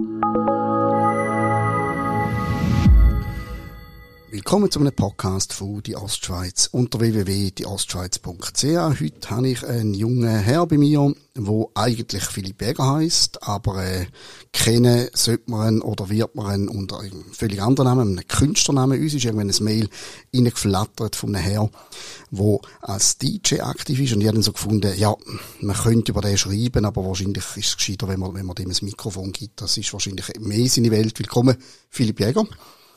Thank you. Willkommen zu einem Podcast von die Ostschweiz unter www.dieostschweiz.ch. Heute habe ich einen jungen Herr bei mir, wo eigentlich Philipp Berger heißt, aber äh, kennen sollte man ihn oder wird man ihn unter einem völlig anderen Namen, einem Künstlernamen. Uns ist irgendwann ein Mail reingeflattert von einem Herr, wo als DJ aktiv ist und ich habe dann so gefunden, ja, man könnte über den schreiben, aber wahrscheinlich ist es gescheiter, wenn man, wenn man dem ein Mikrofon gibt. Das ist wahrscheinlich mehr seine Welt. Willkommen, Philipp Jäger.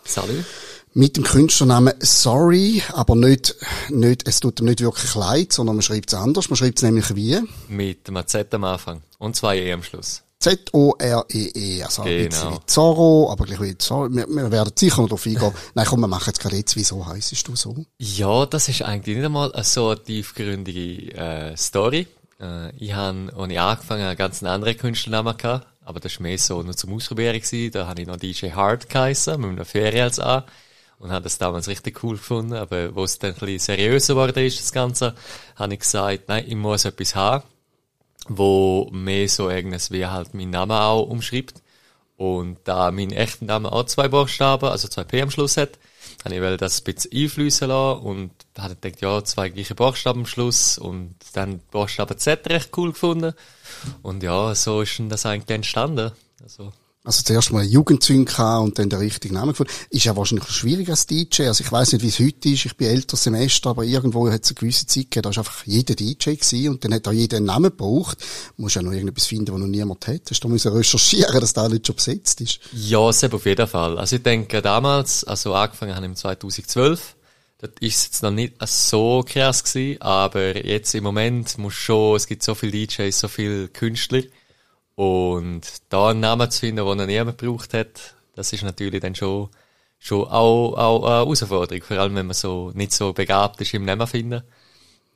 Salut mit dem Künstlernamen Sorry, aber nicht, nicht, es tut ihm nicht wirklich leid, sondern man schreibt es anders. Man schreibt es nämlich wie? Mit einem Z am Anfang und zwei E am Schluss. Z-O-R-E-E, -E, also genau. ein wie Zorro, aber gleich wie Zorro. Wir, wir werden sicher noch darauf eingehen. Nein, komm, wir machen jetzt gerade jetzt. Wieso heisst du so? Ja, das ist eigentlich nicht einmal eine so tiefgründige äh, Story. Äh, ich habe, als ich angefangen einen ganz anderen Künstlernamen gehabt, aber das war mehr so nur zum Ausprobieren gewesen. Da habe ich noch DJ Hard geheissen, mit einer Ferien als A und habe das damals richtig cool gefunden. Aber wo es dann ein bisschen seriöser geworden ist, das Ganze, habe ich gesagt, nein, ich muss etwas haben, wo mehr so irgendwas wie halt mein Name auch umschreibt. Und da mein echter Name auch zwei Buchstaben, also zwei P am Schluss hat, habe ich das ein bisschen einfließen lassen und habe gedacht, ja, zwei gleiche Buchstaben am Schluss und dann Buchstaben Z recht cool gefunden. Und ja, so ist dann das eigentlich entstanden. Also, also zuerst mal Jugendzüng und dann der richtige Name gefunden. Ist ja wahrscheinlich schwierig als DJ. Also ich weiß nicht, wie es heute ist. Ich bin älteres Semester, aber irgendwo hat es eine gewisse Zeit gegeben, da ist einfach jeder DJ gewesen und dann hat auch jeder einen Namen gebraucht. Du musst ja noch irgendetwas finden, wo noch niemand hat. Hast du müssen recherchieren, dass da nicht schon besetzt ist? Ja, sehr auf jeden Fall. Also ich denke, damals, also angefangen haben im 2012, das ist jetzt noch nicht so krass gewesen, aber jetzt im Moment muss schon, es gibt so viele DJs, so viele Künstler, und da einen Namen zu finden, den noch niemand gebraucht hat, das ist natürlich dann schon, schon auch, auch eine Herausforderung. Vor allem, wenn man so nicht so begabt ist im Namen finden.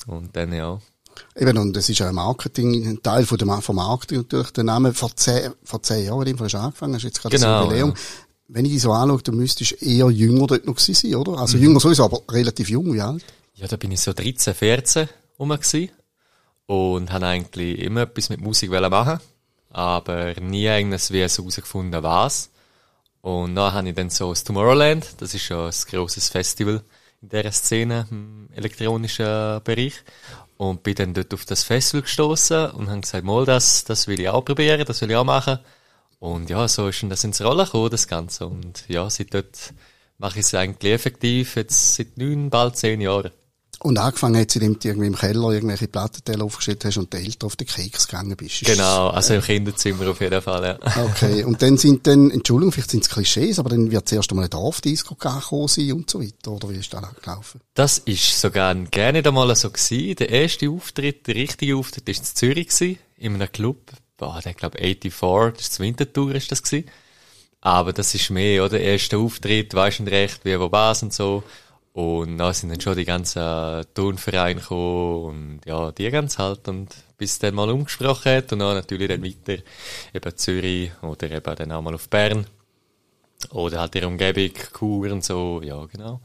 Und dann, ja. Eben, und das ist auch ein Marketing, ein Teil von dem, vom Marketing natürlich. Der Name vor zehn, vor zehn Jahren, in hast du angefangen, hast jetzt gerade genau, das Jubiläum. Ja. Wenn ich die so anschaue, dann müsstest du eher jünger dort noch gewesen sein, oder? Also mhm. jünger sowieso, aber relativ jung, wie alt? Ja, da bin ich so 13, 14 rum gewesen. Und habe eigentlich immer etwas mit Musik machen aber nie irgendwas wie so herausgefunden, was. Und dann habe ich dann so das Tomorrowland, das ist ja ein grosses Festival in dieser Szene, im elektronischen Bereich. Und bin dann dort auf das Festival gestoßen und habe gesagt, mal, das, das will ich auch probieren, das will ich auch machen. Und ja, so ist dann das ins Rollen gekommen, das Ganze. Und ja, seit dort mache ich es eigentlich effektiv, jetzt seit neun, bald zehn Jahren. Und angefangen hat sie, indem du irgendwie im Keller irgendwelche Plattenteile aufgestellt hast und die Eltern auf den Keks gegangen bist. Genau, also im Kinderzimmer auf jeden Fall, ja. Okay, und dann sind dann, Entschuldigung, vielleicht sind es Klischees, aber dann wird zuerst einmal ein Dorfdisco gekommen sein und so weiter, oder wie ist das gelaufen? Das ist sogar gerne einmal so gewesen. Der erste Auftritt, der richtige Auftritt, war in Zürich gewesen, in einem Club, boah, der glaube 84, das ist Wintertour ist das gewesen. Aber das ist mehr, oder? Der erste Auftritt, weisst du recht, wie wo was und so. Und dann sind dann schon die ganzen Turnvereine gekommen und ja, die ganz halt und bis dann mal umgesprochen hat und dann natürlich dann weiter eben Zürich oder eben dann auch mal auf Bern. Oder halt die Umgebung, Chur und so, ja, genau.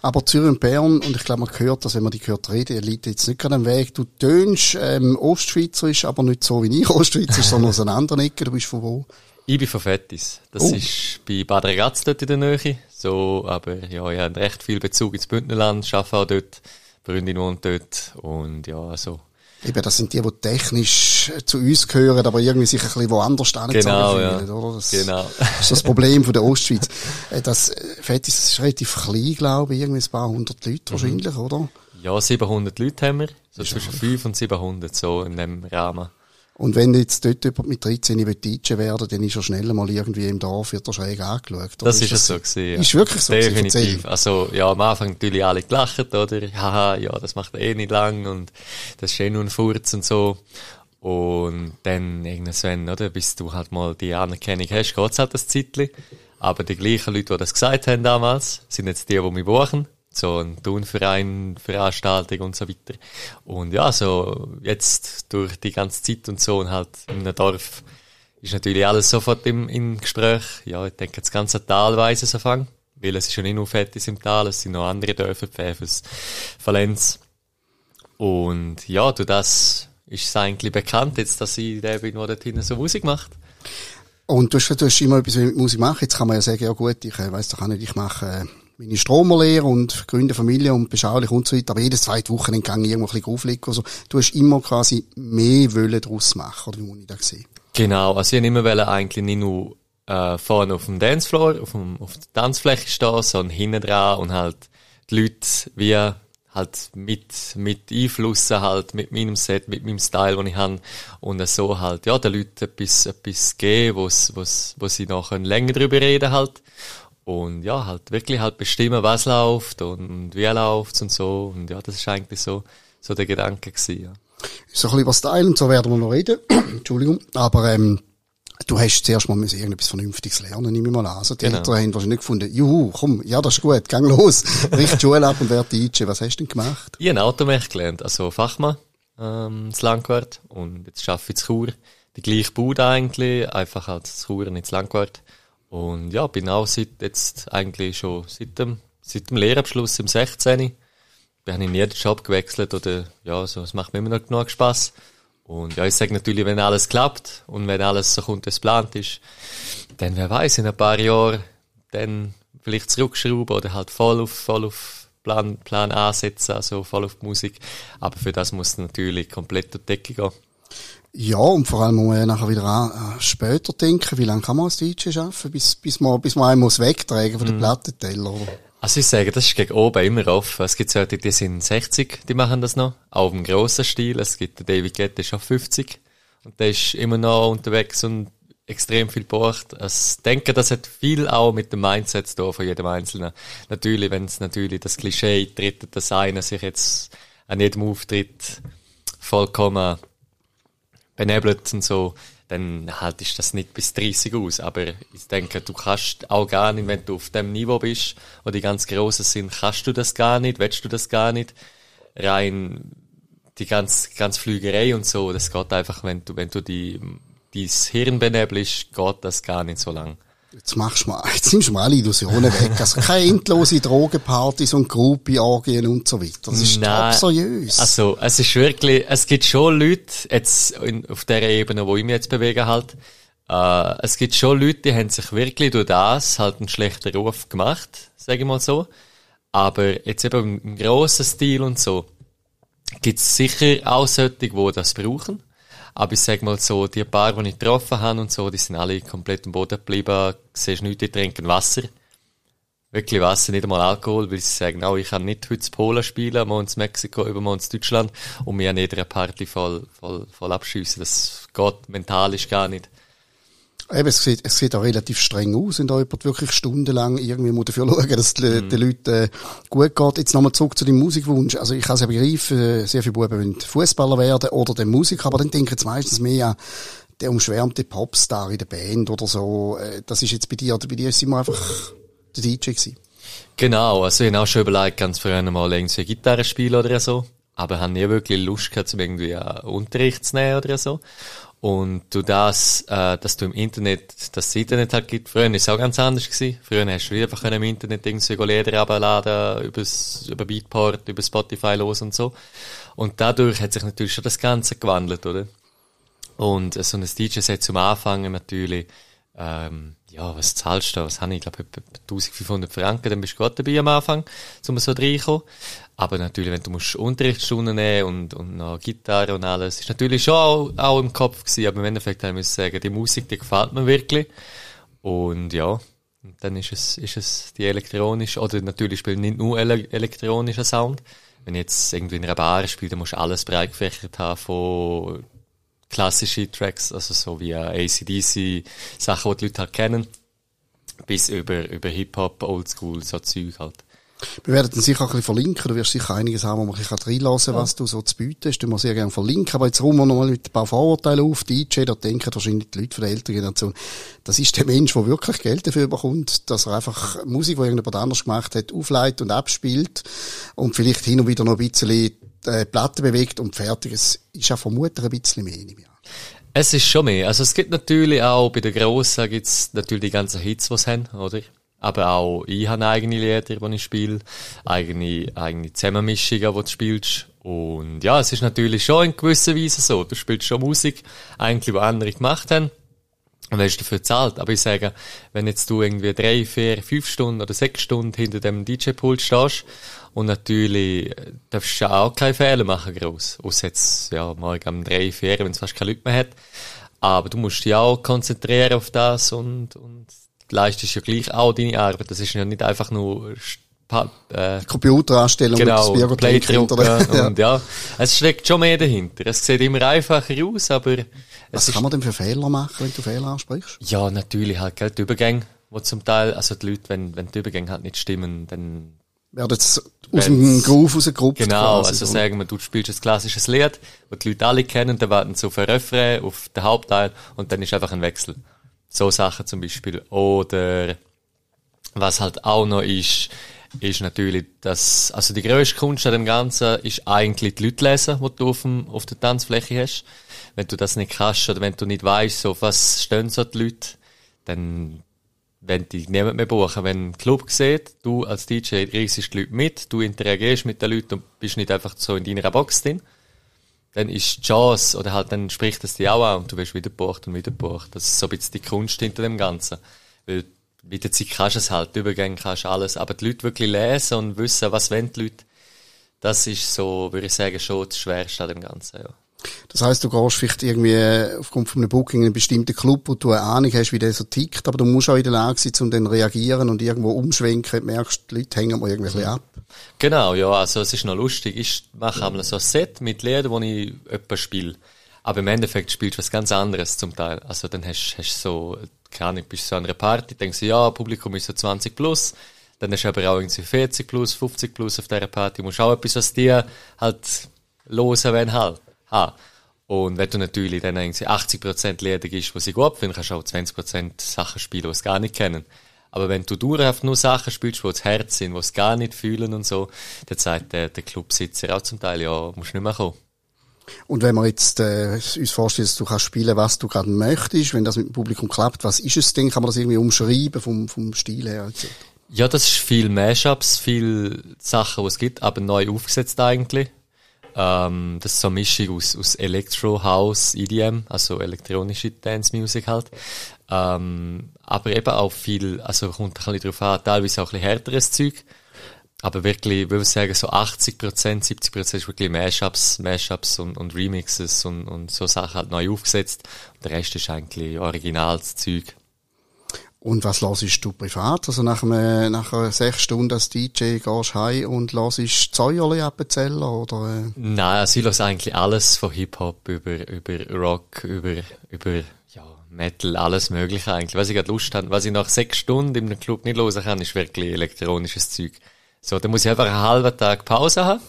Aber Zürich und Bern, und ich glaube, man hört das, wenn man die hört reden, liegt jetzt nicht gerade am Weg. Du tönst ähm, Ostschweizerisch, aber nicht so wie ich Ostschweizerisch, sondern aus einer anderen Ecke. Du bist von wo? Ich bin von Fettis. Das oh. ist bei Bad Ragaz dort in der Nähe. So, aber ja, ich habe recht viel Bezug ins Bündnerland, arbeite auch dort, Freundin wohnt dort und ja, also. Eben, das sind die, die technisch zu uns gehören, aber irgendwie sich ein bisschen woanders genau, ja. oder? Das genau. ist das Problem von der Ostschweiz. Äh, das äh, Fettis ist relativ klein, glaube ich, irgendwie ein paar hundert Leute mhm. wahrscheinlich, oder? Ja, 700 Leute haben wir. So zwischen 5 und 700, so in dem Rahmen. Und wenn jetzt dort jemand mit 13 DJ werden dann ist er schnell mal irgendwie im Dorf, wird er schräg angeschaut. Das ist, es so gewesen, ja. Ist wirklich so Definitiv. Also, ja, am Anfang natürlich alle gelacht, oder? Haha, ja, das macht eh nicht lang und das ist eh nur ein Furz und so. Und dann irgendwann, oder? Bis du halt mal die Anerkennung hast, geht's halt das Zeitchen. Aber die gleichen Leute, die das gesagt haben damals, sind jetzt die, die mich buchen so ein Turnverein, Veranstaltung und so weiter. Und ja, so jetzt durch die ganze Zeit und so und halt in einem Dorf ist natürlich alles sofort im, im Gespräch. Ja, ich denke, das ganze Tal weiss es anfangen, weil es ist ja nicht nur Fettis im Tal, es sind noch andere Dörfer, Pfäfers, Valenz. Und ja, du das ist es eigentlich bekannt jetzt, dass ich der bin, der dort hinten so Musik macht. Und du hast, du hast immer etwas mit Musik machen. Jetzt kann man ja sagen, ja gut, ich äh, weiss doch auch nicht, ich mache äh, meine Stromerlehre und gründe Familie und beschaulich und so weiter. Aber jedes zweite Wochenende ich irgendwo ein bisschen auflegen. Du hast immer quasi mehr Wollen daraus machen, oder wie muss ich das sehen? Genau, also ich immer wollte eigentlich nicht nur äh, vorne auf dem Dancefloor, auf, dem, auf der Tanzfläche stehen, sondern hinten dran und halt die Leute wie halt mit, mit Einflüssen halt, mit meinem Set, mit meinem Style, den ich habe. Und so halt, ja, den Leuten etwas, etwas geben, wo sie noch länger drüber reden halt. Und ja, halt wirklich halt bestimmen, was läuft und wie läuft und so. Und ja, das ist eigentlich so, so der Gedanke gewesen, ja. So ein bisschen über Style und so werden wir noch reden. Entschuldigung. Aber, ähm, Du hast zuerst mal irgendetwas Vernünftiges lernen, nehme ich mal an. Also die genau. Eltern haben wahrscheinlich gefunden, juhu, komm, ja, das ist gut, gang los, richt Schule ab und werd DJ. Was hast du denn gemacht? Ich habe Automech gelernt, also Fachmann, ähm, das Langquart. Und jetzt arbeite ich in Chur. Die gleiche Bude eigentlich, einfach als Chur, nicht das Langquart. Und ja, bin auch seit jetzt eigentlich schon seit dem, seit dem Lehrabschluss im 16. Bin ich in jeden Job gewechselt oder, ja, so, es macht mir immer noch genug Spaß. Und ja, ich sage natürlich, wenn alles klappt und wenn alles so kommt, wie es geplant ist, dann wer weiß, in ein paar Jahren dann vielleicht zurückschrauben oder halt voll auf, voll auf Plan, Plan ansetzen, also voll auf die Musik. Aber für das muss natürlich komplett durch die Decke gehen. Ja, und vor allem muss man ja nachher wieder an, später denken, wie lange kann man als DJ arbeiten, bis, bis man, bis man einen muss wegtragen von den mm. Plattenteller, oder? Also ich sage, das ist gegen oben immer offen. Es gibt solche, die sind 60, die machen das noch. Auch im grossen Stil. Es gibt den David Guetta, der ist auch 50. Und der ist immer noch unterwegs und extrem viel bucht. Ich denke, das hat viel auch mit dem Mindset zu tun von jedem Einzelnen. Natürlich, wenn es natürlich das Klischee tritt, dass einer sich jetzt an jedem Auftritt vollkommen benebelt und so, dann haltest du das nicht bis 30 aus. Aber ich denke, du kannst auch gar nicht, wenn du auf dem Niveau bist, wo die ganz Großen sind, kannst du das gar nicht, willst du das gar nicht. Rein die ganz, ganz Flügerei und so, das geht einfach, wenn du, wenn du die, dein Hirn benebelst, geht das gar nicht so lang. Jetzt machst du mal, jetzt nimmst du mal alle Illusionen weg. Also keine endlose Drogenpartys und Groupie-Orgien und so weiter. Das ist Nein, seriös. Also, es ist wirklich, es gibt schon Leute, jetzt in, auf der Ebene, wo ich mich jetzt bewege halt, äh, es gibt schon Leute, die haben sich wirklich durch das halt einen schlechten Ruf gemacht, sage ich mal so. Aber jetzt eben im grossen Stil und so, gibt es sicher auch solche, die das brauchen. Aber ich sag mal so, die paar, die ich getroffen habe und so, die sind alle komplett am Boden geblieben. Du siehst nichts, die trinken Wasser. Wirklich Wasser, nicht einmal Alkohol, weil sie sagen, oh, ich kann nicht heute in Polen spielen, morgen in Mexiko, übermorgen in Deutschland und mir an jeder Party voll, voll, voll abschiessen. Das geht mental ist gar nicht. Eben, es sieht, es sieht auch relativ streng aus, wenn da jemand wirklich stundenlang irgendwie muss dafür schauen, dass die, mhm. den Leuten äh, gut geht. Jetzt nochmal zurück zu deinem Musikwunsch. Also ich kann es ja begreifen, äh, sehr viele Buben wollen Fußballer werden oder den Musiker, aber dann denken sie meistens mehr an der umschwärmte Popstar in der Band oder so. Äh, das ist jetzt bei dir, oder bei dir ist immer einfach der DJ gewesen. Genau, also ich habe auch schon überlegt, ganz früher mal irgendwie Gitarre spielen oder so. Aber ich habe nie wirklich Lust gehabt, um irgendwie Unterricht zu nehmen oder so. Und du das, äh, dass du im Internet, das Internet halt gibt, früher ist es auch ganz anders gewesen. Früher hast du einfach im Internet irgendwie Lieder abladen, übers, über Beatport, über Spotify los und so. Und dadurch hat sich natürlich schon das Ganze gewandelt, oder? Und so ein DJ-Set zum Anfangen natürlich, ähm, ja, was zahlst du da? Was habe ich? Ich glaube, etwa 1500 Franken, dann bist du gerade dabei am Anfang, um so reinkommen. Aber natürlich, wenn du musst Unterrichtsstunden nehmen und, und noch Gitarre und alles, ist natürlich schon auch, auch im Kopf gewesen, aber im Endeffekt haben wir sagen, die Musik, die gefällt mir wirklich. Und ja, dann ist es, ist es die elektronische, oder natürlich spielt nicht nur ele elektronischer Sound. Wenn jetzt irgendwie in einer Bar spielt, dann musst du alles breit gefächert haben von klassischen Tracks, also so wie ACDC, Sachen, die die Leute halt kennen, bis über, über Hip-Hop, Oldschool, so Zeug halt. Wir werden sicher auch ein bisschen verlinken. Du wirst sicher einiges haben, wo man ein bisschen reinlassen kann, was du so zu bieten hast. Du musst sehr gerne verlinken. Aber jetzt rum wir nochmal mit ein paar Vorurteilen auf. Die DJ, da denken wahrscheinlich die Leute von der älteren Generation, das ist der Mensch, der wirklich Geld dafür bekommt, dass er einfach Musik, die irgendjemand anders gemacht hat, aufleitet und abspielt und vielleicht hin und wieder noch ein bisschen äh, Platte bewegt und fertig. Es ist ja vermutlich ein bisschen mehr. Es ist schon mehr. Also es gibt natürlich auch bei den Grossen gibt's natürlich die ganzen Hits, die sie haben, oder? Aber auch ich habe eigene Lieder, die ich spiele, eigene, eigene Zusammenmischungen, die du spielst. Und ja, es ist natürlich schon in gewisser Weise so. Du spielst schon Musik, eigentlich, die andere gemacht haben. Und dann ist dafür zahlt. Aber ich sage, wenn jetzt du irgendwie drei, vier, fünf Stunden oder sechs Stunden hinter dem DJ-Pult stehst und natürlich äh, darfst du auch keine Fehler machen, gross. Außer jetzt, ja, morgen um drei, vier, wenn es fast keine Leute mehr hat. Aber du musst dich auch konzentrieren auf das und, und leistest ja gleich auch deine Arbeit. Das ist ja nicht einfach nur äh, Computeranstellung genau, mit das Playdrucken und ja, es steckt schon mehr dahinter. Es sieht immer einfacher aus, aber was kann man denn für Fehler machen, wenn du Fehler ansprichst? Ja, natürlich halt, gell, die Übergänge, wo zum Teil, also die Leute, wenn, wenn die Übergänge halt nicht stimmen, dann werden aus dem Groove rausgerupft. Genau, quasi, also so. sagen wir, du spielst ein klassisches Lied, das die Leute alle kennen, dann warten sie auf ein Refrain, auf den Hauptteil und dann ist einfach ein Wechsel. So Sachen zum Beispiel. Oder was halt auch noch ist, ist natürlich, dass, also die grösste Kunst an dem Ganzen ist eigentlich die Leute lesen, die du auf, dem, auf der Tanzfläche hast. Wenn du das nicht kannst oder wenn du nicht weißt, so was stehen so die Leute, dann wenn die niemand mehr buchen. Wenn ein Club sieht, du als DJ reisest die Leute mit, du interagierst mit den Leuten und bist nicht einfach so in deiner Box drin, dann ist die Chance, oder halt dann spricht das dir auch an und du wirst wieder gebucht und wieder gebucht. Das ist so ein bisschen die Kunst hinter dem Ganzen. Weil mit der Zeit kannst du es halt, Übergänge kannst du alles, aber die Leute wirklich lesen und wissen, was wollen die Leute, das ist so, würde ich sagen, schon das Schwerste an dem Ganzen, ja. Das heißt, du gehst vielleicht irgendwie aufgrund von einem Booking in einen bestimmten Club, wo du eine Ahnung hast, wie der so tickt, aber du musst auch in der Lage sein, um dann reagieren und irgendwo umschwenken, merkst, die Leute hängen mal irgendwie ab. Genau, ja, also es ist noch lustig. Ich mache einmal so ein Set mit Liedern, wo ich etwas spiele. Aber im Endeffekt spielst du was ganz anderes zum Teil. Also dann hast du so, keine Ahnung, bist so einer Party, denkst du, ja, Publikum ist so 20 plus, dann du aber auch irgendwie 40 plus, 50 plus auf dieser Party, musst auch etwas aus dir halt losen, wenn halt haben. Und wenn du natürlich dann irgendwie 80% Lieder gibst, die sie gut finden, kannst du auch 20% Sachen spielen, die sie gar nicht kennen. Aber wenn du dauerhaft nur Sachen spielst, die das Herz sind, die sie gar nicht fühlen und so, dann sagt der, der Clubsitzer auch zum Teil, ja, musst nicht mehr kommen. Und wenn wir jetzt äh, uns vorstellen, dass du kannst spielen, was du gerade möchtest, wenn das mit dem Publikum klappt, was ist es denn? Kann man das irgendwie umschreiben vom, vom Stil her? Etc.? Ja, das ist viel Mashups, viel Sachen, die es gibt, aber neu aufgesetzt eigentlich. Ähm, das ist so eine Mischung aus, aus Electro, House, EDM, also elektronische Dance Music halt. Ähm, aber eben auch viel, also kommt ein bisschen drauf an, teilweise auch ein bisschen härteres Zeug. Aber wirklich, würde ich sagen, so 80%, 70% ist wirklich Mashups, Mashups und, und Remixes und, und so Sachen halt neu aufgesetzt. Und der Rest ist eigentlich originales Zeug. Und was hörst du privat? Also nach, einem, nach sechs Stunden als DJ gehst du heim und hörst Zäuerli abzählen, oder? Äh? Nein, also ich höre eigentlich alles von Hip-Hop über, über Rock, über, über, ja, Metal, alles mögliche eigentlich. Was ich gerade Lust habe, was ich nach sechs Stunden einem Club nicht hören kann, ist wirklich elektronisches Zeug. So, dann muss ich einfach einen halben Tag Pause haben.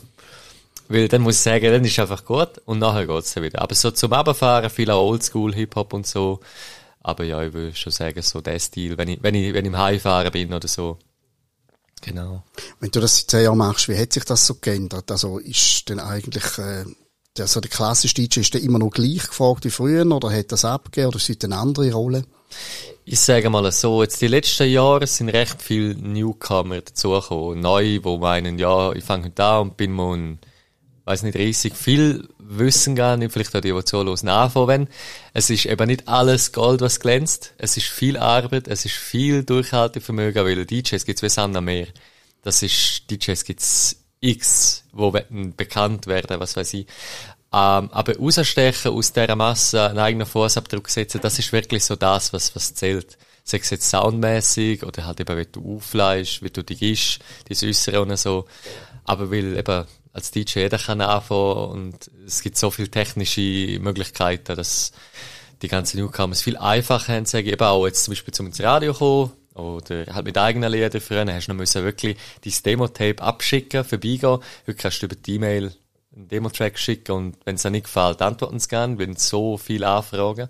Weil dann muss ich sagen, dann ist einfach gut und nachher geht's dann wieder. Aber so zum Abfahren, viel auch Oldschool Hip-Hop und so, aber ja, ich würde schon sagen, so der Stil, wenn ich, wenn ich, wenn ich im Heimfahren bin oder so. Genau. Wenn du das seit zehn Jahren machst, wie hat sich das so geändert? Also ist denn eigentlich, äh, der, so der klassische DJ, ist der immer noch gleich gefragt wie früher oder hat das abgegeben oder ist es eine andere Rolle? Ich sage mal so, jetzt die letzten Jahre sind recht viele Newcomer dazugekommen. Neu, wo meinen, ja, ich fange an und bin mal ein weiß nicht, riesig viel wissen gar nicht, vielleicht auch die, die zuhören, nachfangen Es ist eben nicht alles Gold, was glänzt. Es ist viel Arbeit, es ist viel Durchhaltevermögen, weil DJs gibt's wie Sand am Meer. Das ist, DJs gibt's x, wo bekannt werden, was weiß ich. Ähm, aber rausstechen aus dieser Masse, einen eigenen Fußabdruck setzen, das ist wirklich so das, was, was zählt. Sei es jetzt soundmäßig oder halt eben, wie du aufleist, wie du dich isch, dein Äußere und so. Aber weil eben als DJ jeder kann anfangen und es gibt so viele technische Möglichkeiten, dass die ganzen Newcomers viel einfacher haben, sage ich eben auch jetzt zum Beispiel zum Radio kommen oder halt mit eigenen Liedern früher hast du noch müssen wirklich dein Demo-Tape abschicken, vorbeigehen. Heute kannst du über die E-Mail einen Demo-Track schicken und wenn es dir nicht gefällt, antworten sie gerne, weil so viele Anfragen.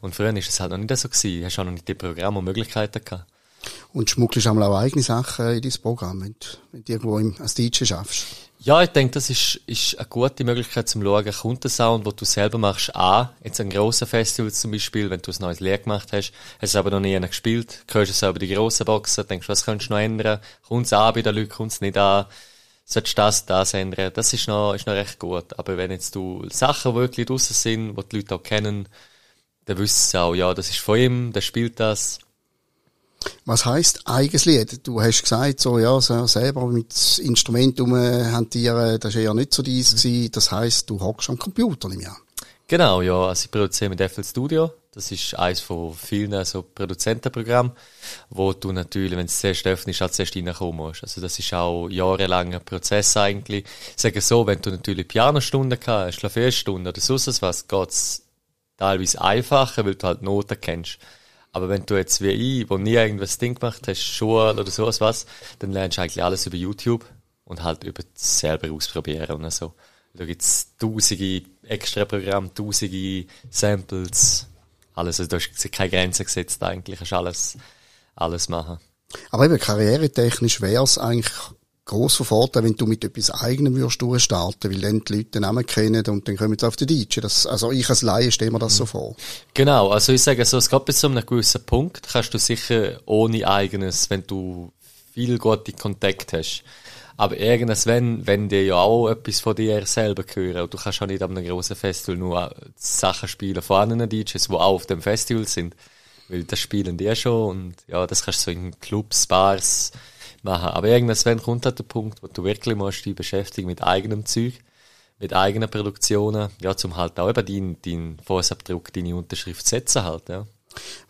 Und früher ist es halt noch nicht so gewesen. Du hast auch noch nicht die Programme und Möglichkeiten gehabt. Und schmuggelst auch eigene Sachen in dein Programm, wenn du, wenn du irgendwo im, als DJ schaffst? Ja, ich denke, das ist, ist eine gute Möglichkeit zum Schauen, kommt der Sound, den du selber machst, an. Jetzt ein grosser Festival zum Beispiel, wenn du ein neues Lied gemacht hast, hast es aber noch nie gespielt, hörst es aber die grossen Boxen, denkst, was könntest du noch ändern? Kommt es an bei den Leuten, kommt es nicht an? Solltest du das, das ändern? Das ist noch, ist noch recht gut. Aber wenn jetzt du Sachen wirklich draussen sind, die die Leute auch kennen, dann wissen sie auch, ja, das ist von ihm, der spielt das. Was heisst eigenes Lied? Du hast gesagt, so, ja, so selber mit Instrument hantieren, das war ja nicht so dies gewesen. Das heisst, du hockst am Computer, nicht mehr. Genau, ja. Also ich produziere mit FL Studio. Das ist eines von vielen so Produzentenprogrammen, wo du natürlich, wenn es zuerst öffnest, auch zuerst reinkommen musst. Also das ist auch jahrelanger Prozess eigentlich. Ich sage so, wenn du natürlich Pianostunden hast, Klavierstunden oder sonst was, geht's teilweise einfacher, weil du halt Noten kennst. Aber wenn du jetzt wie ich, wo nie irgendwas Ding gemacht hast, Schule oder sowas was, dann lernst du eigentlich alles über YouTube und halt über selber ausprobieren und so. Da gibt's tausende extra Programme, tausende Samples, alles. Also da ist keine Grenze gesetzt eigentlich, kannst alles, alles machen. Aber eben karrieretechnisch wäre es eigentlich grosser Vorteil, wenn du mit etwas eigenem würdest durchstarten, weil dann die Leute den Namen kennen und dann kommen sie auf die DJ. Das, also ich als Laie stelle mir das so vor. Genau, also ich sage so, es geht bis zu einem gewissen Punkt, kannst du sicher ohne eigenes, wenn du viel gute Kontakt hast. Aber irgendwas, wenn, die ja auch etwas von dir selber hören, und du kannst auch nicht an einem grossen Festival nur Sachen spielen von anderen DJs, die auch auf dem Festival sind. Weil das spielen die schon und ja, das kannst du so in Clubs, Bars, machen. Aber irgendwann kommt halt der Punkt, wo du wirklich musst dich beschäftigen mit eigenem Zeug, mit eigenen Produktionen, ja, zum halt auch eben deinen dein Fußabdruck, deine Unterschrift setzen halt, ja.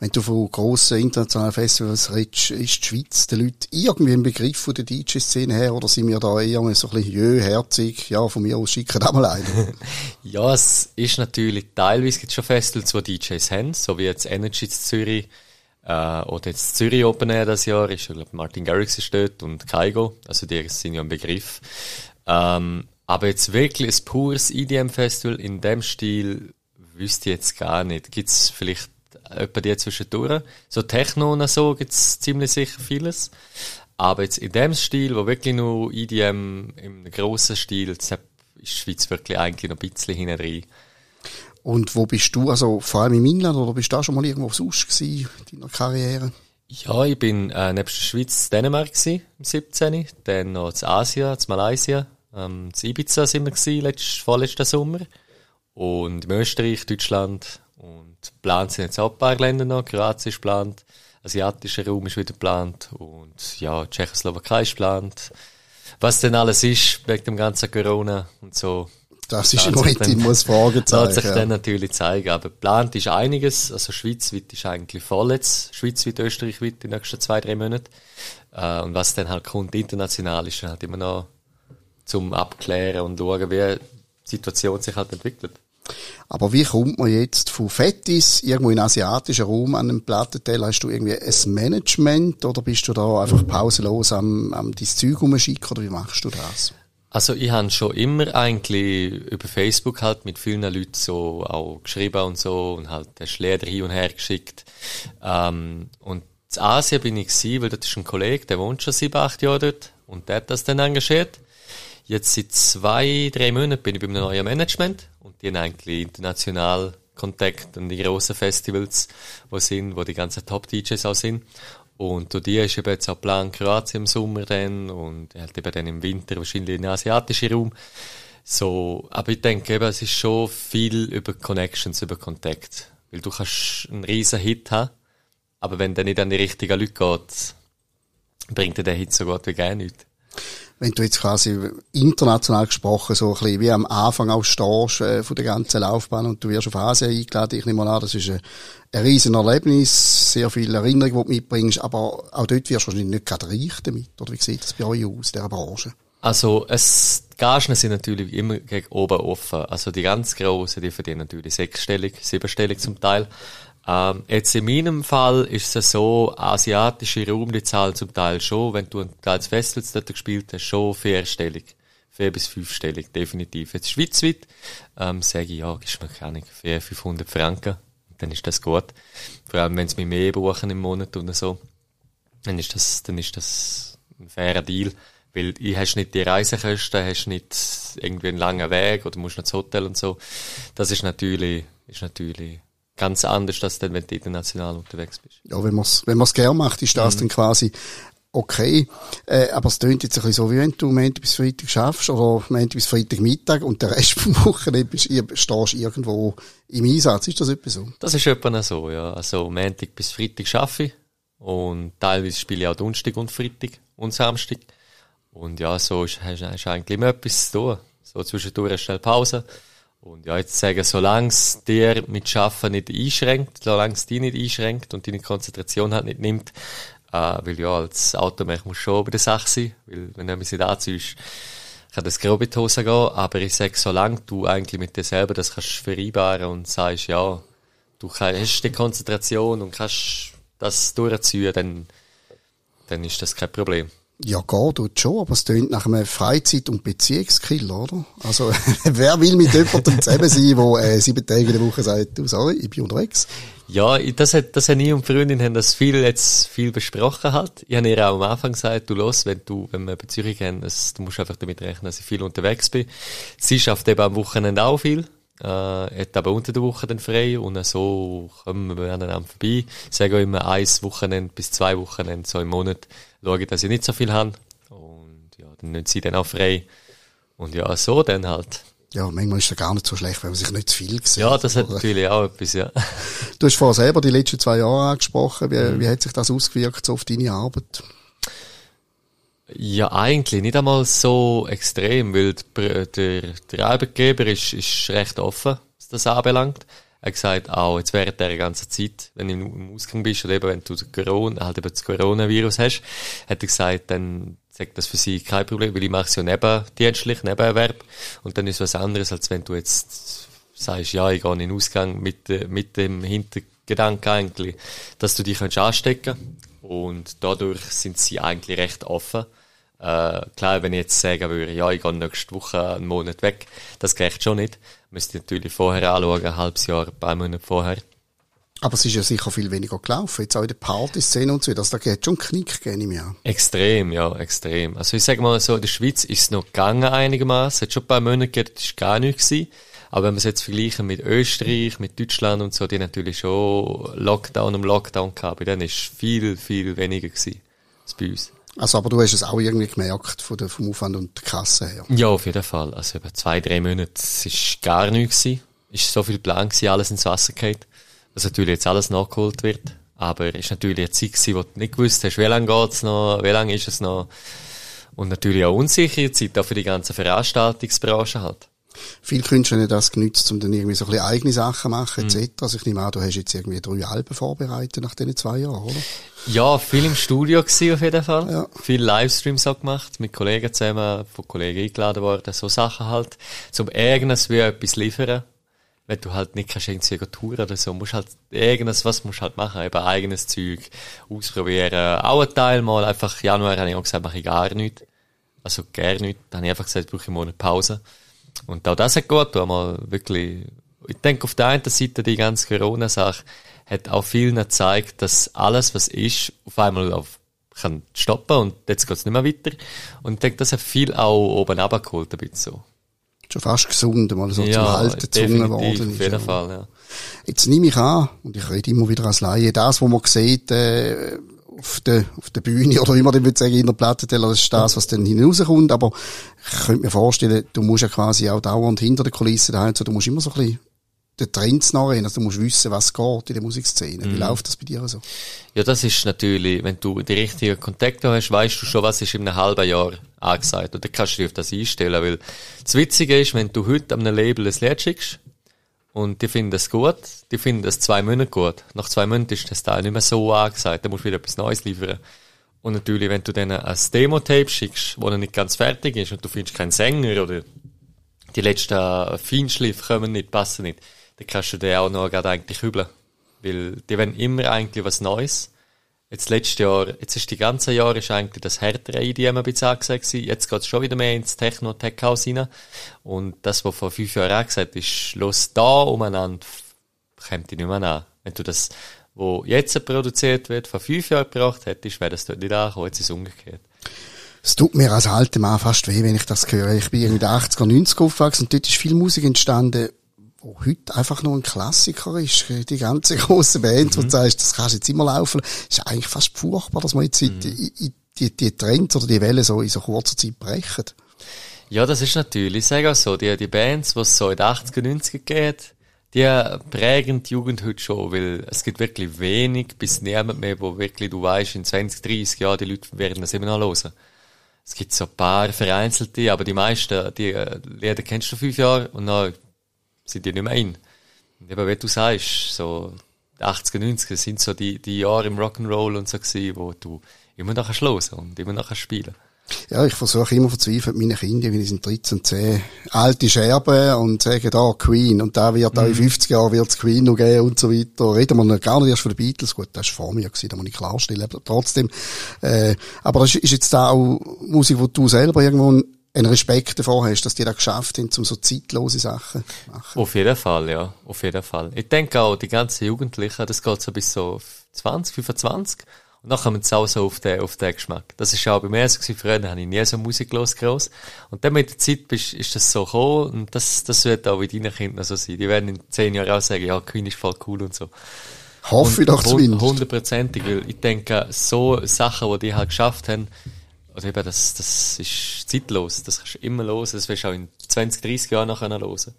Wenn du von grossen internationalen Festivals redest, ist die Schweiz den Leuten irgendwie ein Begriff von der DJ-Szene her oder sind wir da eher so ein bisschen jöherzig? Ja, von mir aus schicken auch mal einen. ja, es ist natürlich, teilweise gibt es schon Festivals, wo DJs haben, so wie jetzt Energy in Zürich, äh, oder jetzt Zürich Open Air das Jahr ist, ich glaube, Martin Garrix ist dort und Kaigo, also die sind ja ein Begriff. Ähm, aber jetzt wirklich ein pures EDM-Festival in dem Stil wüsste ich jetzt gar nicht. Gibt's vielleicht etwa die zwischendurch? So Techno und so gibt's ziemlich sicher vieles. Aber jetzt in dem Stil, wo wirklich nur EDM im grossen Stil, ist die Schweiz wirklich eigentlich noch ein bisschen hinten rein. Und wo bist du, also vor allem im Inland, oder bist du da schon mal irgendwo sonst gewesen, in deiner Karriere? Ja, ich bin äh, neben der Schweiz Dänemark gewesen, im 17. Dann noch zu Asien, zu Malaysia. Ähm, zu Ibiza sind wir gewesen, letzt, vorletzten Sommer. Und in Österreich, Deutschland. Geplant sind jetzt auch ein paar Länder noch. Kroatien ist geplant. Asiatischer Raum ist wieder geplant. Und ja, Tschechoslowakei ist geplant. Was denn alles ist, wegen dem ganzen Corona und so, das ist noch nicht immer das Fragezeichen. Wird sich ja. dann natürlich zeigen. Aber geplant ist einiges. Also schweizweit ist eigentlich voll jetzt. Schweizweit, Österreichweit die nächsten zwei, drei Monate. Äh, und was dann halt kommt international ist halt immer noch zum Abklären und schauen, wie die Situation sich halt entwickelt. Aber wie kommt man jetzt von Fettis irgendwo in asiatischen Raum an einem Plattenteil? Hast du irgendwie ein Management oder bist du da einfach pausenlos am, am dein Zeug rumschicken oder wie machst du das? Also ich habe schon immer eigentlich über Facebook halt mit vielen Leuten so auch geschrieben und so und halt den Schläger hin und her geschickt. Ähm, und in Asien bin ich gewesen, weil dort ist ein Kollege, der wohnt schon sieben, acht Jahre dort und der hat das dann engagiert. Jetzt seit zwei, drei Monaten bin ich bei einem neuen Management die haben eigentlich international Kontakt an die grossen Festivals, wo sind, wo die ganzen Top-DJs auch sind. Und durch die ist eben jetzt auch Plan Kroatien im Sommer dann und halt eben dann im Winter wahrscheinlich in den asiatischen Raum. So, aber ich denke eben, es ist schon viel über Connections, über Kontakt. Weil du kannst einen riesen Hit haben, aber wenn der nicht an die richtigen Leute geht, bringt dir der Hit so gut wie gar nichts wenn du jetzt quasi international gesprochen so ein bisschen wie am Anfang auch stehst äh, von der ganzen Laufbahn und du wirst auf Asien eingeladen, ich nehme an, das ist ein, ein riesen Erlebnis, sehr viele Erinnerungen, die du mitbringst, aber auch dort wirst du wahrscheinlich nicht gerade reich damit, oder wie sieht das bei euch aus, dieser Branche? Also, es, die Gagen sind natürlich immer gegen oben offen. Also, die ganz Grossen, die verdienen natürlich sechsstellig, siebenstellig zum Teil. Ähm, jetzt in meinem Fall ist es so, asiatische Raum, die zahlen zum Teil schon, wenn du als Festivals dort gespielt hast, schon vierstellig. Vier bis fünfstellig, definitiv. Jetzt schweizweit, ähm, sage ich, ja, ist mir keine 400, 500 Franken. Dann ist das gut. Vor allem, wenn sie mich mehr buchen im Monat oder so. Dann ist das, dann ist das ein fairer Deal. Weil ich hast nicht die Reisekosten, hast nicht irgendwie einen langen Weg oder musst nicht ins Hotel und so. Das ist natürlich, ist natürlich ganz anders, als dann, wenn du international unterwegs bist. Ja, wenn man es wenn man's gerne macht, ist das mhm. dann quasi okay. Äh, aber es tönt jetzt ein bisschen so, wie wenn du Montag bis Freitag schaffst oder Montag bis Freitag Mittag und der Rest vom Wochenende bist, stehst irgendwo im Einsatz. Ist das etwa so? Das ist etwa so, ja. Also Montag bis Freitag schaffe ich und teilweise spiele ich auch Donnerstag und Freitag und Samstag. Und ja, so ist, hast, hast eigentlich immer etwas zu tun. So zwischendurch schnell Pause. Und ja, jetzt sagen, solange es dir mit Schaffen nicht einschränkt, solange es dich nicht einschränkt und deine Konzentration halt nicht nimmt, äh, weil ja, als Automech muss schon bei der Sache sein, weil wenn du etwas nicht anziehst, kann das grob in die Hose gehen, aber ich sage, solange du eigentlich mit dir selber das kannst vereinbaren und sagst, ja, du hast die Konzentration und kannst das durchziehen, dann, dann ist das kein Problem. Ja, gar tut schon, aber es tönt nach einem Freizeit- und Beziehungskill, oder? Also, wer will mit jemandem zusammen sein, der äh, sieben Tage in der Woche sagt, du, sorry, ich bin unterwegs? Ja, das hat, das hat ich und Freundin haben das viel, jetzt viel besprochen halt. Ich habe ihr auch am Anfang gesagt, du los, wenn du, wenn wir Beziehung haben, das, du musst einfach damit rechnen, dass ich viel unterwegs bin. Sie schafft eben am Wochenende auch viel, äh, hat aber unter der Woche dann frei und so kommen wir aneinander vorbei. Ich sage auch immer eins Wochenende bis zwei Wochenende so im Monat schaue, dass ich nicht so viel habe. Und ja, dann nimmt sie dann auch frei. Und ja, so dann halt. Ja, manchmal ist es gar nicht so schlecht, wenn man sich nicht zu viel sieht. Ja, das hat natürlich auch etwas, ja. Du hast vorher selber die letzten zwei Jahre angesprochen. Wie, mhm. wie hat sich das ausgewirkt so auf deine Arbeit? Ja, eigentlich nicht einmal so extrem, weil der, der, der Arbeitgeber ist, ist recht offen, was das anbelangt. Er gesagt, auch jetzt während der ganzen Zeit, wenn du im Ausgang bist oder eben wenn du Corona, halt eben das Coronavirus hast, hat er gesagt, dann sagt das für sie kein Problem, weil ich mache es ja nebendienstlich, Nebenerwerb. Und dann ist was anderes, als wenn du jetzt sagst, ja, ich gehe in den Ausgang mit, mit dem Hintergedanken eigentlich, dass du dich anstecken kannst. Und dadurch sind sie eigentlich recht offen. Äh, klar, wenn ich jetzt sagen würde, ja, ich gehe nächste Woche einen Monat weg, das geht schon nicht. Müsste natürlich vorher anschauen, ein halbes Jahr, ein paar Monate vorher. Aber es ist ja sicher viel weniger gelaufen, jetzt auch in der Party-Szene und so, dass da geht schon einen Knick gerne im Jahr. Extrem, ja, extrem. Also ich sage mal so, in der Schweiz ist es noch gegangen einigermaßen, es hat schon ein paar Monate gegeben, das war gar nichts gewesen. Aber wenn wir es jetzt vergleichen mit Österreich, mit Deutschland und so, die natürlich schon Lockdown um Lockdown gehabt, dann ist viel, viel weniger gewesen als bei uns. Also, aber du hast es auch irgendwie gemerkt von der, vom Aufwand und der Kasse her. Ja, auf jeden Fall. Also, über zwei, drei Monate, es ist gar nichts gewesen. Ist so viel Plan gewesen, alles ins Wasser geht. Dass natürlich jetzt alles nachgeholt wird. Aber es ist natürlich eine Zeit gewesen, wo du nicht gewusst hast, wie lange geht's noch, wie lange ist es noch. Und natürlich auch unsichere Zeit, auch für die ganze Veranstaltungsbranche halt. Viele Künstler haben das genützt, um dann irgendwie so ein bisschen eigene Sachen machen, etc. Mhm. Also ich nehme an, du hast jetzt irgendwie drei Alben vorbereitet nach diesen zwei Jahren, oder? Ja, viel im Studio gewesen auf jeden Fall. Ja. Viel Livestreams auch gemacht, mit Kollegen zusammen, von Kollegen eingeladen worden, so Sachen halt. Zum irgendwas wie etwas liefern. Wenn du halt nicht kannst irgendwie touren oder so, musst halt irgendwas, was musst halt machen, eben eigenes Zeug ausprobieren. Auch ein Teil mal, einfach Januar habe ich auch gesagt, mache ich gar nichts. Also gar nichts. Dann habe ich einfach gesagt, brauche ich einen Monat Pause. Und auch das hat gut, mal wirklich, ich denke auf der einen Seite die ganze Corona-Sache hat auch vielen gezeigt, dass alles, was ist, auf einmal auf, kann stoppen und jetzt geht's nicht mehr weiter. Und ich denke, das hat viel auch oben runtergeholt, ein bisschen so. Schon fast gesund, mal so ja, zum Halten gezwungen worden ist. auf jeden. Fall, ja. Jetzt nehme ich an, und ich rede immer wieder als Laie, das, was man sieht, äh, auf der, auf der Bühne oder wie man dem würde sagen, in der Plattenteller, das ist das, was dann hinauskommt. Aber ich könnte mir vorstellen, du musst ja quasi auch dauernd hinter der Kulisse daheim, so, du musst immer so ein bisschen den Trends nachrennen. Also du musst wissen, was geht in der Musikszene. Wie mm. läuft das bei dir so? Ja, das ist natürlich, wenn du die richtigen Kontakte hast, weißt du schon, was ist in einem halben Jahr angesagt. Und dann kannst du dich auf das einstellen. Weil das Witzige ist, wenn du heute an einem Label ein Lied schickst, und die finden es gut, die finden es zwei Monate gut. Nach zwei Monaten ist das Teil nicht mehr so angesagt, dann musst du wieder etwas Neues liefern. Und natürlich, wenn du denen ein Demo-Tape schickst, wo noch nicht ganz fertig ist und du findest keinen Sänger oder die letzten Feinschliff kommen nicht, passen nicht, dann kannst du den auch noch gerade eigentlich hübeln. Weil die wollen immer eigentlich was Neues. Jetzt letztes Jahr, jetzt ist die ganze Jahr ist eigentlich das härtere IDM ein bisschen angesagt gewesen. Jetzt geht's schon wieder mehr ins Techno-Tech-Haus rein. Und das, was vor fünf Jahren angesagt ist, los da umeinander, kommt die nicht mehr an. Wenn du das, wo jetzt produziert wird, vor fünf Jahren gebracht hättest, wäre das dort nicht angekommen. Jetzt ist es umgekehrt. Es tut mir als alter Mann fast weh, wenn ich das höre. Ich bin in den 80er, 90er aufgewachsen und dort ist viel Musik entstanden, wo heute einfach nur ein Klassiker ist, die ganze große Band, mhm. wo du sagst, das kannst du jetzt immer laufen, ist eigentlich fast furchtbar, dass man jetzt mhm. in, in die, die Trends oder die Welle so in so kurzer Zeit brechen. Ja, das ist natürlich, ich sage auch so, die, die Bands, die es so in den 80er, 90er geht, die prägen die Jugend heute schon, weil es gibt wirklich wenig bis niemand mehr, wo wirklich, du weißt, in 20, 30 Jahren die Leute werden das immer noch hören. Es gibt so ein paar vereinzelte, aber die meisten, die äh, Lieder kennst du fünf Jahre und dann sind die nicht mehr in. Und eben, wie du sagst, so 80er, 90er sind so die, die Jahre im Rock'n'Roll und so gewesen, wo du immer noch kannst hören und immer noch kannst spielen ja, ich versuche immer verzweifelt meine Kinder, wenn ich sind 13 und 10, alte Scherben und sagen, da Queen und da wird mhm. auch in 50 Jahren wird's Queen noch geben und so weiter. Reden wir noch gar nicht erst von den Beatles. Gut, das war vor mir gewesen, da muss ich klarstellen. Aber trotzdem, äh, aber das ist jetzt da auch Musik, wo du selber irgendwo einen Respekt davor hast, dass die das geschafft haben, um so zeitlose Sachen zu machen. Auf jeden Fall, ja. Auf jeden Fall. Ich denke auch, die ganzen Jugendlichen, das geht so bis so 20, 25. Und dann kommen sie auch so auf den, auf den Geschmack. Das ist auch bei mir so gewesen. Früher habe ich nie so Musik los groß. Und dann mit der Zeit bist, ist das so gekommen. Und das, das wird auch bei deinen Kindern so sein. Die werden in zehn Jahren auch sagen, ja, Queen ist voll cool und so. Hoffe ich doch zumindest. Hundertprozentig, weil ich denke, so Sachen, die die halt geschafft haben, oder eben, das, das ist zeitlos. Das kannst du immer los. Das wirst du auch in 20, 30 Jahren noch hören können.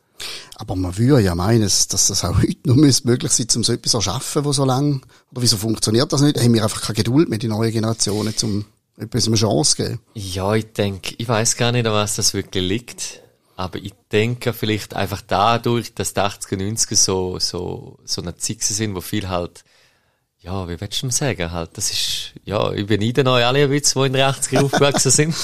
Aber man würde ja meinen, dass das auch heute noch möglich sein um so etwas zu erschaffen, wo so lang, oder wieso funktioniert das nicht? Haben wir einfach keine Geduld mit den neuen Generationen, um etwas eine Chance zu geben? Ja, ich denke, ich weiß gar nicht, an was das wirklich liegt. Aber ich denke vielleicht einfach dadurch, dass die 80er, 90er so, so, so eine Zeit sind, wo viel halt, ja, wie willst du denn sagen, halt, das ist, ja, ich beneide euch alle ein bisschen, die in den 80er aufgewachsen sind.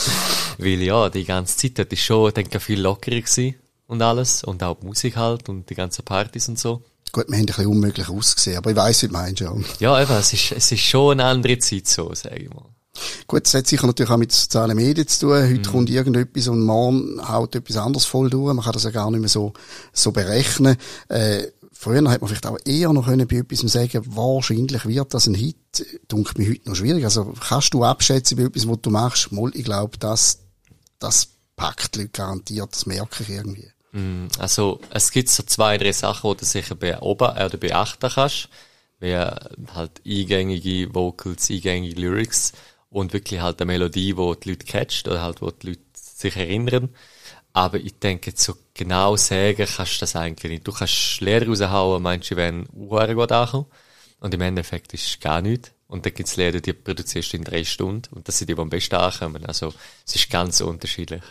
Weil ja, die ganze Zeit, das ist schon, denke ich, viel lockerer gewesen und alles und auch die Musik halt und die ganzen Partys und so. Gut, wir haben ein bisschen unmöglich ausgesehen, aber ich weiss, wie du meinst, ja. Ja, eben, es ist, es ist schon eine andere Zeit so, sage ich mal. Gut, das hat sicher natürlich auch mit sozialen Medien zu tun. Heute mm. kommt irgendetwas und morgen haut etwas anderes voll durch. Man kann das ja gar nicht mehr so, so berechnen. Äh, früher hat man vielleicht auch eher noch können bei etwas sagen, wahrscheinlich wird das ein Hit. Dunkel mir heute noch schwierig. Also kannst du abschätzen bei etwas, was du machst? Mal, ich glaube, das, das packt Leute garantiert, das merke ich irgendwie. Mm, also, es gibt so zwei, drei Sachen, die du sicher beobachten äh, oder beachten kannst. Wie halt eingängige Vocals, eingängige Lyrics und wirklich halt eine Melodie, wo die Leute catcht oder halt, wo die Leute sich erinnern. Aber ich denke, so genau sagen kannst du das eigentlich nicht. Du kannst Lehrer raushauen, manche werden Uhren gut ankommen. Und im Endeffekt ist es gar nichts. Und dann gibt's Lehrer, die produzierst du in drei Stunden. Und das sind die, die am besten ankommen. Also, es ist ganz unterschiedlich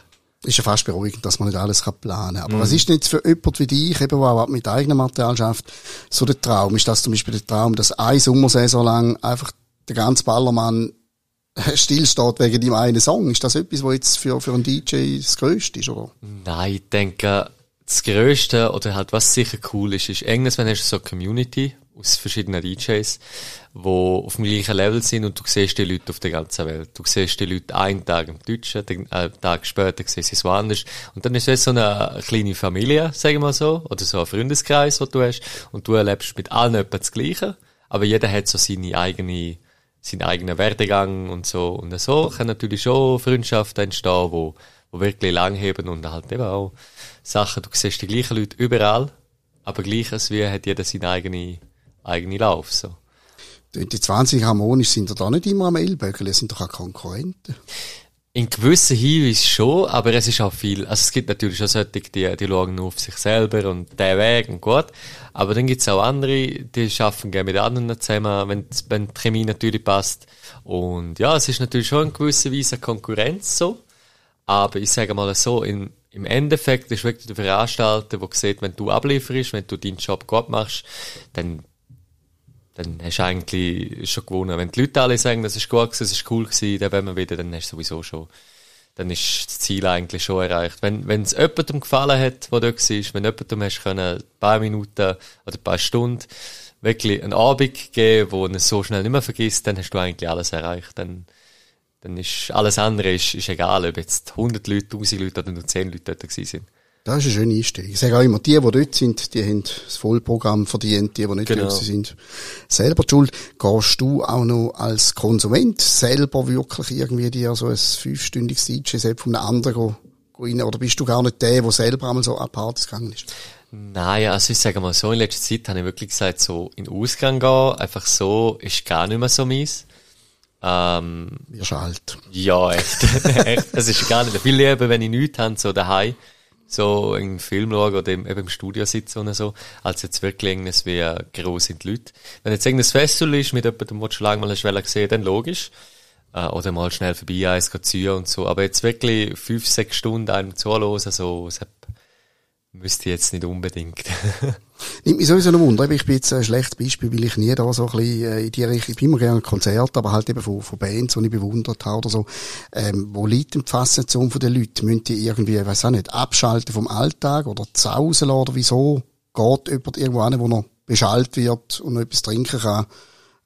ist ja fast beruhigend, dass man nicht alles planen kann. Aber mm. was ist denn jetzt für jemand wie dich, eben, der auch mit eigenem Material schafft, so der Traum? Ist das zum Beispiel der Traum, dass ein Sommersaison lang einfach der ganze Ballermann stillsteht wegen dem einen Song? Ist das etwas, was jetzt für, für einen DJ das Größte ist, oder? Nein, ich denke, das Größte, oder halt was sicher cool ist, ist irgendwas, wenn du so eine Community aus verschiedenen DJs, wo auf dem gleichen Level sind und du siehst die Leute auf der ganzen Welt. Du siehst die Leute einen Tag im Deutschen, den äh, Tag später siehst du es woanders. Und dann ist es so eine kleine Familie, sagen wir mal so, oder so ein Freundeskreis, den du hast. Und du erlebst mit allen etwas das Gleiche, aber jeder hat so seine eigene, seinen eigenen Werdegang und so. Und so können natürlich schon Freundschaften entstehen, wo, wo wirklich lang heben und halt eben auch Sachen, du siehst die gleichen Leute überall, aber gleiches wie hat jeder seine eigene, eigene Lauf, so. Die 20 harmonisch sind doch da nicht immer am Ellbögeln, sind doch auch Konkurrenten. In gewissen Hinweisen schon, aber es ist auch viel, also es gibt natürlich auch solche, die, die schauen nur auf sich selber und der Weg und gut. Aber dann gibt es auch andere, die schaffen gerne mit anderen zusammen, wenn, wenn die Chemie natürlich passt. Und ja, es ist natürlich schon in gewisser Weise eine Konkurrenz so. Aber ich sage mal so, in, im Endeffekt ist wirklich der Veranstalter, der sieht, wenn du ablieferst, wenn du deinen Job gut machst, dann dann hast du eigentlich schon gewonnen. Wenn die Leute alle sagen, das ist gut gewesen, das ist cool gewesen, dann wenn wir wieder, dann hast du sowieso schon, dann ist das Ziel eigentlich schon erreicht. Wenn, wenn es jemandem gefallen hat, der dort war, wenn jemandem hast können, ein paar Minuten oder ein paar Stunden wirklich einen Abend geben, wo er so schnell nicht mehr vergisst, dann hast du eigentlich alles erreicht. Dann, dann ist alles andere ist, ist egal, ob jetzt 100 Leute, 1000 Leute oder nur 10 Leute dort gewesen sind. Das ist eine schöne Einstellung. Ich sage auch immer, die, die dort sind, die haben das Vollprogramm verdient, die, die nicht genau. dort sind, selber die schuld. Gehst du auch noch als Konsument selber wirklich irgendwie dir so ein fünfstündiges DJ-Set von einem anderen rein, oder bist du gar nicht der, der selber einmal so an Partys gegangen ist? Nein, also ich sage mal so, in letzter Zeit habe ich wirklich gesagt, so in Ausgang gehen, einfach so, ist gar nicht mehr so meins. Ähm, Wirst alt. ja, echt. echt. Es ist gar nicht viel lieber, wenn ich nichts habe, so daheim, so einen Film schauen oder eben im Studio sitzen oder so, als jetzt wirklich irgendwas wie äh, gross sind die Leute. Wenn jetzt irgendein Festival ist mit jemandem, den du schon lange mal hast wollen sehen, dann logisch. Äh, oder mal schnell vorbei eins ziehen und so. Aber jetzt wirklich fünf, sechs Stunden einem zuhören, so, das müsste jetzt nicht unbedingt. Nimmt mich sowieso noch Wunder. Ich bin jetzt ein schlechtes Beispiel, weil ich nie da so ein bisschen äh, in die Richtung, ich bin immer gerne Konzerte, aber halt eben von, von Bands, die ich bewundert habe oder so. Ähm, wo liegt denn die von den Leuten? Müssen die irgendwie, ich weiß auch nicht, abschalten vom Alltag oder zausen oder wieso geht jemand irgendwo hin, wo er beschallt wird und noch etwas trinken kann?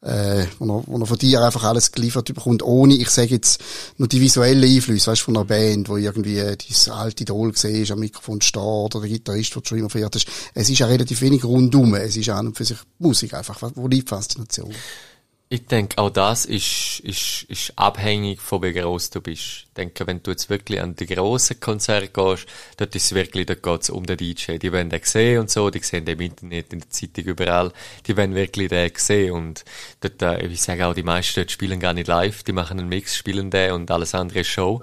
Äh, wo, er, wo er von dir einfach alles geliefert bekommt, ohne, ich sage jetzt, nur die visuellen Einflüsse, weißt, von einer Band, wo irgendwie äh, dieses alte Idol gesehen am Mikrofon steht, oder der Gitarrist, der schon immer fährt. Es ist ja relativ wenig rundum. Es ist an und für sich Musik einfach. Wo liegt Faszination? Ich denke, auch das ist, ist, ist abhängig von wie groß du bist. Ich denke, wenn du jetzt wirklich an die grossen Konzerte gehst, dort ist es wirklich, dort geht's um den DJ. Die wollen den sehen und so, die sehen den im Internet, in der Zeitung, überall. Die wollen wirklich den sehen und dort, äh, ich sage auch, die meisten dort spielen gar nicht live, die machen einen Mix, spielen den und alles andere ist Show.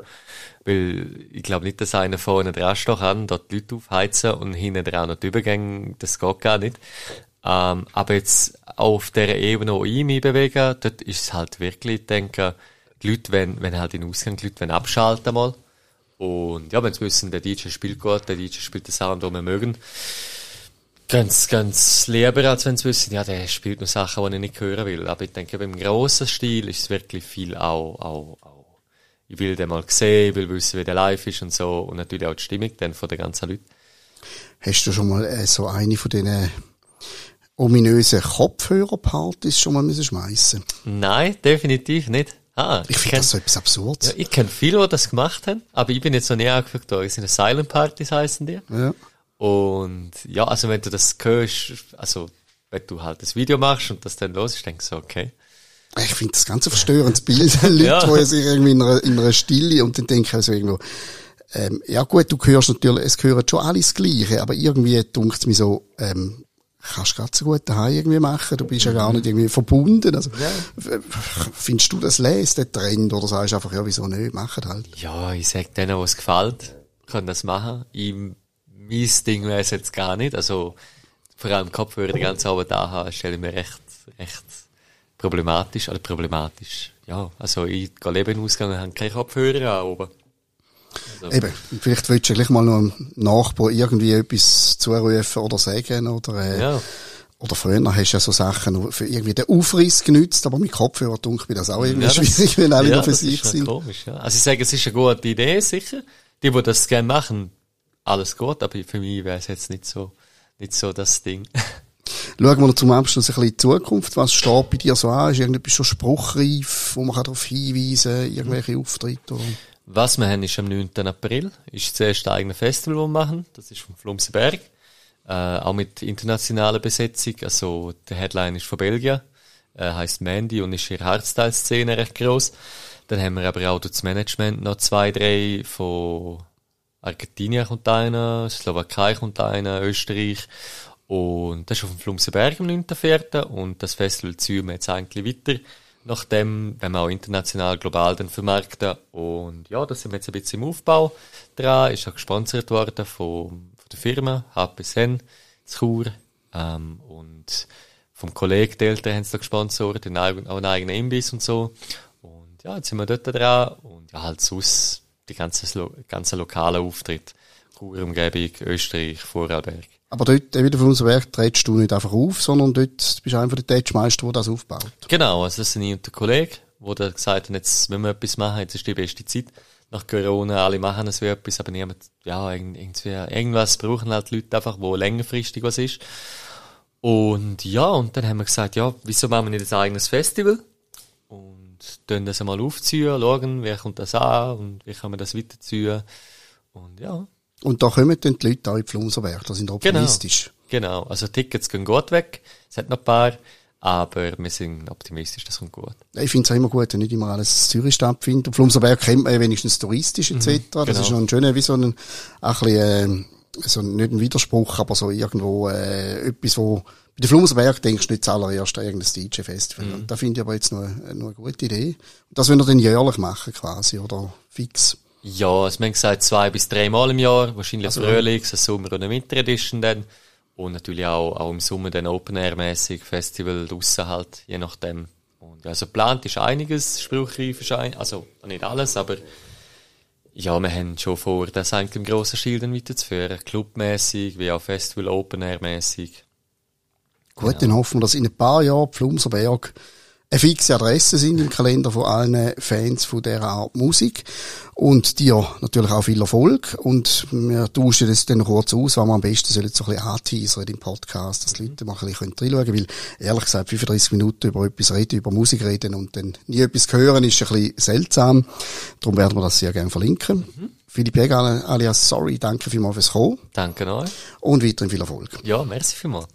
Weil ich glaube nicht, dass einer vorne dran stehen kann, dort die Leute aufheizen und hinten dran noch die Übergänge, das geht gar nicht. Ähm, aber jetzt auf der Ebene, wo ich mich bewege, dort ist es halt wirklich, ich denke, die Leute, wenn, wenn halt in den Ausgang, die Leute wenn abschalten mal. Und ja, wenn sie wissen, der DJ spielt gut, der DJ spielt den Sound, den wir mögen. Ganz, ganz lieber, als wenn sie wissen, ja, der spielt nur Sachen, die ich nicht hören will. Aber ich denke, beim grossen Stil ist es wirklich viel auch, auch, auch. Ich will den mal sehen, ich will wissen, wie der live ist und so. Und natürlich auch die Stimmung dann von den ganzen Leuten. Hast du schon mal äh, so eine von diesen ominösen Kopfhörerpartys schon mal müssen schmeißen? Nein, definitiv nicht. Ah, ich finde das so etwas Absurdes. Ja, ich kenne viele, die das gemacht haben, aber ich bin jetzt noch nie angefangen da. Es sind Silent Partys heißen die. Ja. Und ja, also wenn du das hörst, also wenn du halt das Video machst und das dann los ist, denkst du, okay. Ich finde das ganz ein verstörendes Bild. Leute, ja. die sich irgendwie in einer, in einer Stille und dann denken also irgendwo, ähm, ja gut, du hörst natürlich, es gehört schon alles Gleiche, aber irgendwie dunkt es mir so, ähm, kannst du gerade so gut daheim irgendwie machen. Du bist ja gar nicht irgendwie verbunden. Also, ja. findest du das les, der Trend, oder sagst du einfach, ja, wieso nicht, machen halt? Ja, ich sag denen, was gefällt, können das machen. Ich, mein Ding wäre es jetzt gar nicht. Also, vor allem Kopfhörer die ganze Arbeit da haben, stelle ich mir recht, recht problematisch, oder problematisch. Ja, also, ich gehe Leben ausgehen und habe keine Kopfhörer an oben. Also. Eben, vielleicht willst du gleich mal noch einem Nachbar irgendwie etwas zurufen oder sagen oder, äh, ja. oder früher hast du ja so Sachen für irgendwie den Aufriss genützt, aber mit Kopfhörer dunkel mir das auch irgendwie ja, schwierig, wenn alle ja, für sich sind. Komisch, ja. Also ich sage, es ist eine gute Idee, sicher. Die, die das gerne machen, alles gut, aber für mich wäre es jetzt nicht so, nicht so das Ding. Schauen wir noch zum Abschluss ein bisschen in die Zukunft. Was steht bei dir so an? Ist irgendetwas schon spruchreif, wo man darauf hinweisen kann, irgendwelche Auftritte? Oder? Was wir haben, ist am 9. April, ist das erste eigene Festival, das wir machen. Das ist vom Flumsenberg. Äh, auch mit internationaler Besetzung. Also, der Headline ist von Belgien. Äh, heißt Mandy und ist ihre Hardstyle-Szene recht groß. Dann haben wir aber auch das Management noch zwei, drei von Argentinien kommt einer, Slowakei kommt einer, Österreich. Und das ist auf dem Flumsenberg am 9.4. Und das Festival ziehen wir jetzt eigentlich weiter nachdem, wenn wir auch international, global dann vermarkten. Und ja, da sind wir jetzt ein bisschen im Aufbau dran, ist auch gesponsert worden von, von der Firma HPSN zu Chur. Ähm, und vom Kollegen die Eltern haben es da gesponsert, auch einen eigenen Imbiss und so. Und ja, jetzt sind wir dort dran und ja, halt sonst die ganze, ganze lokale Auftritt. Chur Umgebung, Österreich, Vorarlberg. Aber dort, wieder von unserem Werk, trittst du nicht einfach auf, sondern dort bist du einfach der Touchmeister, der das aufbaut. Genau, also das sind ich und der Kollege, wo der gesagt hat, jetzt wenn wir etwas machen, jetzt ist die beste Zeit. Nach Corona, alle machen es wie etwas, aber niemand, ja, irgendwie, irgendwas brauchen halt Leute einfach, wo längerfristig was ist. Und ja, und dann haben wir gesagt, ja, wieso machen wir nicht ein eigenes Festival? Und dann das einmal aufziehen, schauen, wer kommt das an und wie kann man das weiterziehen. Und ja, und da kommen dann die Leute auch in die Flumserberg, da sind optimistisch. Genau, genau. also Tickets gehen gut weg, es hat noch ein paar, aber wir sind optimistisch, das kommt gut. Ich finde es auch immer gut, wenn nicht immer alles in Zürich stattfindet. Und Flumserberg kennt man ja wenigstens touristisch etc. Mhm, genau. Das ist noch ein schöner, wie so ein, ein bisschen, äh, so nicht ein Widerspruch, aber so irgendwo äh, etwas, wo Bei der Flumserberg denkst du nicht zuallererst an irgendein DJ-Festival. Mhm. Da finde ich aber jetzt noch, noch eine gute Idee. Das wollen wir dann jährlich machen quasi, oder fix? Ja, es haben gesagt zwei bis dreimal im Jahr, wahrscheinlich also, Frühlings-, Sommer- und Winter-Edition dann. Und natürlich auch, auch im Sommer dann Open-Air-mäßig, Festival draussen halt, je nachdem. Und also geplant ist einiges, spruchreif ist ein, also nicht alles, aber ja, wir haben schon vor, das eigentlich im grossen Schild dann weiterzuführen. Clubmäßig, wie auch Festival Open-Air-mäßig. Gut, ja. dann hoffen wir, dass in ein paar Jahren Pflumserberg eine fixe Adresse sind im Kalender von allen Fans von dieser Art Musik. Und dir natürlich auch viel Erfolg. Und wir tauschen das dann kurz aus, was wir am besten sollen so ein bisschen anteasern im Podcast, dass die Leute mal ein bisschen reinschauen können. Weil, ehrlich gesagt, 35 Minuten über etwas reden, über Musik reden und dann nie etwas hören, ist ein bisschen seltsam. Darum werden wir das sehr gerne verlinken. Mhm. Philipp Jäger alias Sorry, danke vielmals fürs Kommen. Danke euch. Und weiterhin viel Erfolg. Ja, merci vielmals.